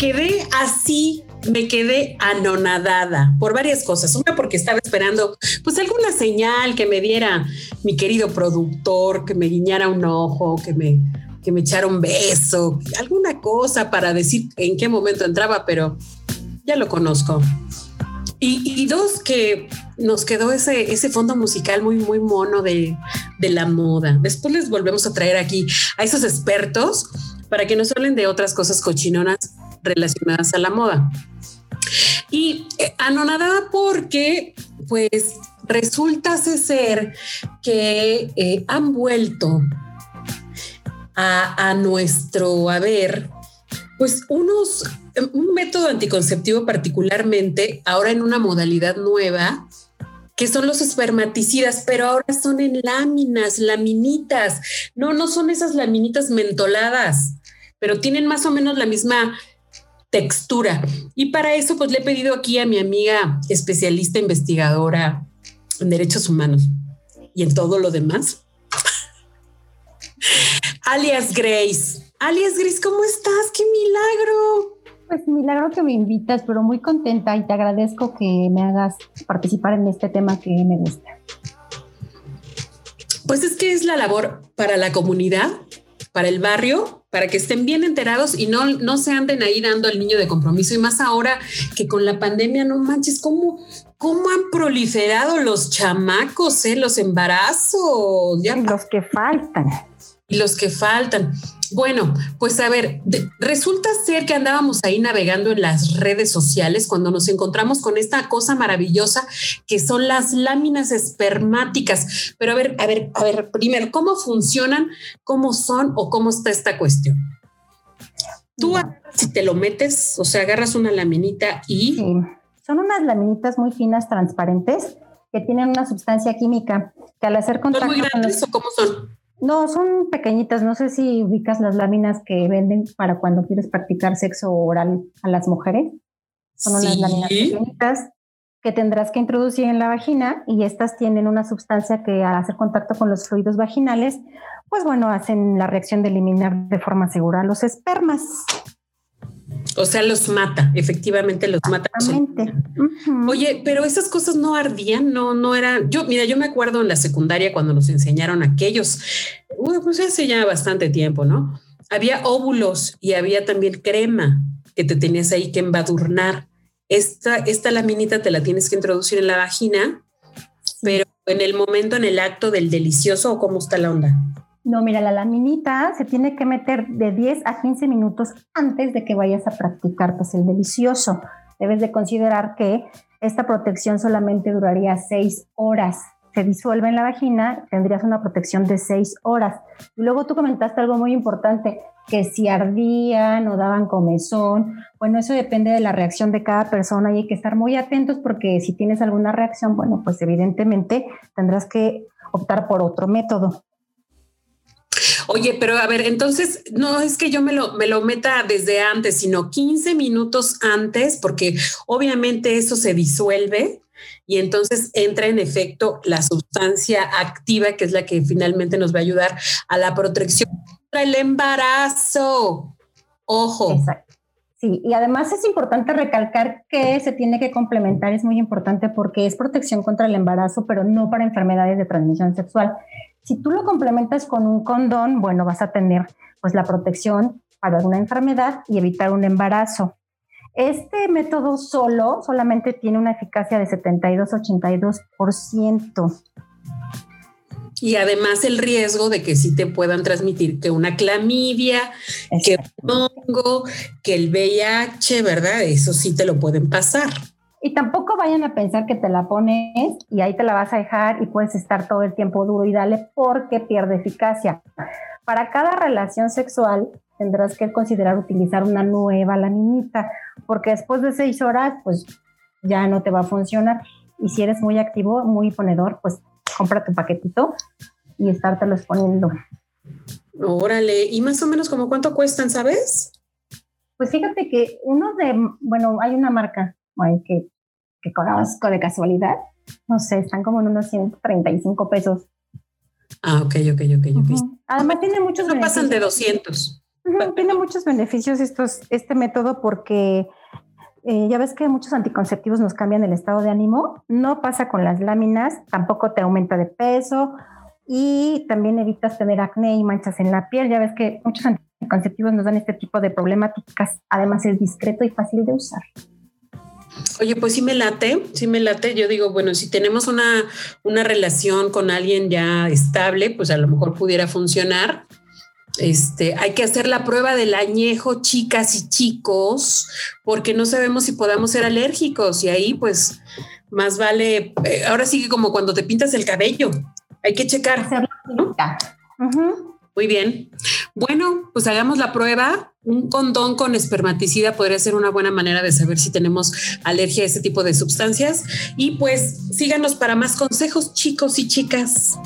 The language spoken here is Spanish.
Quedé así, me quedé anonadada por varias cosas. Una porque estaba esperando pues alguna señal que me diera mi querido productor, que me guiñara un ojo, que me, que me echara un beso, alguna cosa para decir en qué momento entraba, pero ya lo conozco. Y, dos, que nos quedó ese, ese fondo musical muy, muy mono de, de la moda. Después les volvemos a traer aquí a esos expertos para que nos hablen de otras cosas cochinonas relacionadas a la moda. Y eh, anonadada porque, pues, resulta ser que eh, han vuelto a, a, nuestro haber, pues, unos, un método anticonceptivo particularmente, ahora en una modalidad nueva, que son los espermaticidas, pero ahora son en láminas, laminitas. No, no son esas laminitas mentoladas, pero tienen más o menos la misma textura. Y para eso, pues le he pedido aquí a mi amiga especialista investigadora en derechos humanos y en todo lo demás, alias Grace. Alias Grace, ¿cómo estás? ¡Qué milagro! Pues milagro que me invitas, pero muy contenta y te agradezco que me hagas participar en este tema que me gusta. Pues es que es la labor para la comunidad, para el barrio para que estén bien enterados y no, no se anden ahí dando el niño de compromiso. Y más ahora que con la pandemia, no manches, ¿cómo, cómo han proliferado los chamacos, eh? los embarazos? Ya. los que faltan. Y los que faltan. Bueno, pues a ver, resulta ser que andábamos ahí navegando en las redes sociales cuando nos encontramos con esta cosa maravillosa que son las láminas espermáticas. Pero a ver, a ver, a ver, primero, ¿cómo funcionan? ¿Cómo son o cómo está esta cuestión? Tú, si te lo metes, o sea, agarras una laminita y... Son unas laminitas muy finas, transparentes, que tienen una sustancia química que al hacer contacto... ¿Son muy grandes o cómo son? No, son pequeñitas. No sé si ubicas las láminas que venden para cuando quieres practicar sexo oral a las mujeres. Son unas láminas pequeñitas que tendrás que introducir en la vagina y estas tienen una sustancia que al hacer contacto con los fluidos vaginales, pues bueno, hacen la reacción de eliminar de forma segura los espermas. O sea, los mata, efectivamente los mata. Oye, pero esas cosas no ardían, no, no eran. Yo, mira, yo me acuerdo en la secundaria cuando nos enseñaron aquellos, pues hace ya bastante tiempo, ¿no? Había óvulos y había también crema que te tenías ahí que embadurnar. Esta, esta laminita te la tienes que introducir en la vagina, pero en el momento, en el acto del delicioso, ¿cómo está la onda? No, mira, la laminita se tiene que meter de 10 a 15 minutos antes de que vayas a practicar pues, el delicioso. Debes de considerar que esta protección solamente duraría 6 horas. Se disuelve en la vagina, tendrías una protección de 6 horas. Y luego tú comentaste algo muy importante, que si ardían o daban comezón, bueno, eso depende de la reacción de cada persona y hay que estar muy atentos porque si tienes alguna reacción, bueno, pues evidentemente tendrás que optar por otro método. Oye, pero a ver, entonces no es que yo me lo, me lo meta desde antes, sino 15 minutos antes, porque obviamente eso se disuelve y entonces entra en efecto la sustancia activa, que es la que finalmente nos va a ayudar a la protección contra el embarazo. Ojo. Exacto. Sí, y además es importante recalcar que se tiene que complementar, es muy importante porque es protección contra el embarazo, pero no para enfermedades de transmisión sexual. Si tú lo complementas con un condón, bueno, vas a tener pues la protección para una enfermedad y evitar un embarazo. Este método solo solamente tiene una eficacia de 72-82%. Y además el riesgo de que sí te puedan transmitir que una clamidia, que un hongo, que el VIH, ¿verdad? Eso sí te lo pueden pasar. Y tampoco vayan a pensar que te la pones y ahí te la vas a dejar y puedes estar todo el tiempo duro y dale porque pierde eficacia. Para cada relación sexual tendrás que considerar utilizar una nueva laminita, porque después de seis horas, pues ya no te va a funcionar. Y si eres muy activo, muy ponedor, pues compra tu paquetito y estártelo poniendo. Órale, ¿y más o menos como cuánto cuestan, sabes? Pues fíjate que uno de, bueno, hay una marca que, que conozco de casualidad, no sé, están como en unos 135 pesos. Ah, ok, ok, ok, ok. Además tiene muchos no pasan de 200. Tiene muchos beneficios estos, este método porque eh, ya ves que muchos anticonceptivos nos cambian el estado de ánimo. No pasa con las láminas, tampoco te aumenta de peso y también evitas tener acné y manchas en la piel. Ya ves que muchos anticonceptivos nos dan este tipo de problemáticas. Además es discreto y fácil de usar. Oye, pues sí me late, sí me late. Yo digo, bueno, si tenemos una, una relación con alguien ya estable, pues a lo mejor pudiera funcionar. Este, hay que hacer la prueba del añejo, chicas y chicos, porque no sabemos si podamos ser alérgicos y ahí pues más vale, eh, ahora sigue como cuando te pintas el cabello, hay que checar. Muy bien. Bueno, pues hagamos la prueba. Un condón con espermaticida podría ser una buena manera de saber si tenemos alergia a ese tipo de sustancias. Y pues síganos para más consejos, chicos y chicas.